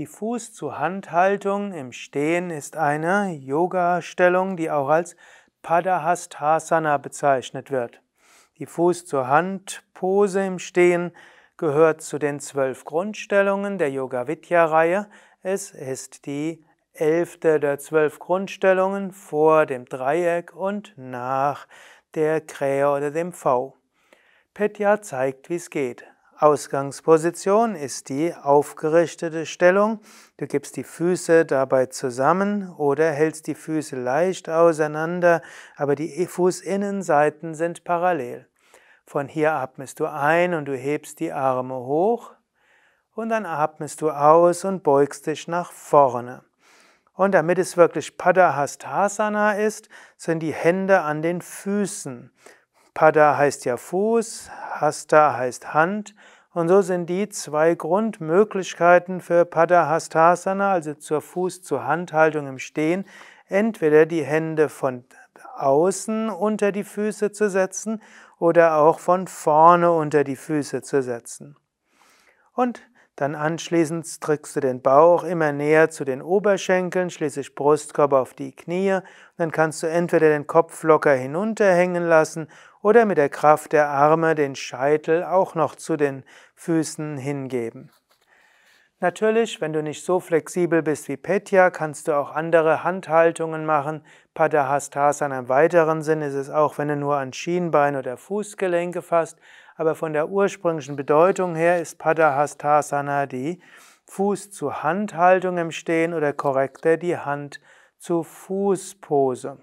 Die Fuß-zu-Hand-Haltung im Stehen ist eine Yoga-Stellung, die auch als Padahastasana bezeichnet wird. Die Fuß-zu-Hand-Pose im Stehen gehört zu den zwölf Grundstellungen der Yoga-Vidya-Reihe. Es ist die elfte der zwölf Grundstellungen vor dem Dreieck und nach der Krähe oder dem V. Petya zeigt, wie es geht. Ausgangsposition ist die aufgerichtete Stellung. Du gibst die Füße dabei zusammen oder hältst die Füße leicht auseinander, aber die Fußinnenseiten sind parallel. Von hier atmest du ein und du hebst die Arme hoch und dann atmest du aus und beugst dich nach vorne. Und damit es wirklich Padahastasana ist, sind die Hände an den Füßen. Pada heißt ja Fuß, Hasta heißt Hand und so sind die zwei Grundmöglichkeiten für Padahastasana, also zur Fuß-zu-Handhaltung im Stehen, entweder die Hände von außen unter die Füße zu setzen oder auch von vorne unter die Füße zu setzen. Und dann anschließend drückst du den Bauch immer näher zu den Oberschenkeln, schließlich Brustkorb auf die Knie. Dann kannst du entweder den Kopf locker hinunterhängen lassen oder mit der Kraft der Arme den Scheitel auch noch zu den Füßen hingeben. Natürlich, wenn du nicht so flexibel bist wie Petya, kannst du auch andere Handhaltungen machen. Padahastasana im weiteren Sinn ist es auch, wenn du nur an Schienbein oder Fußgelenke fasst aber von der ursprünglichen Bedeutung her ist Padahastasana die Fuß-zu-Hand-Haltung im Stehen oder korrekter die Hand-zu-Fuß-Pose.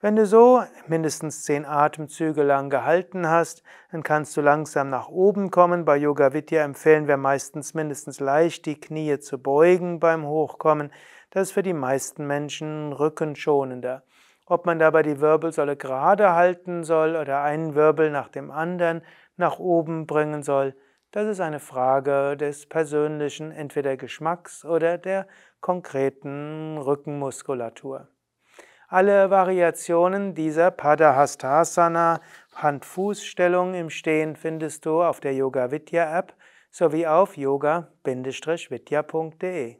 Wenn du so mindestens zehn Atemzüge lang gehalten hast, dann kannst du langsam nach oben kommen. Bei Yoga Vidya empfehlen wir meistens mindestens leicht die Knie zu beugen beim Hochkommen. Das ist für die meisten Menschen rückenschonender. Ob man dabei die Wirbelsäule gerade halten soll oder einen Wirbel nach dem anderen nach oben bringen soll, das ist eine Frage des persönlichen entweder Geschmacks oder der konkreten Rückenmuskulatur. Alle Variationen dieser Padahastasana Hand-Fuß-Stellung im Stehen findest du auf der Yoga Vidya App sowie auf yoga-vidya.de.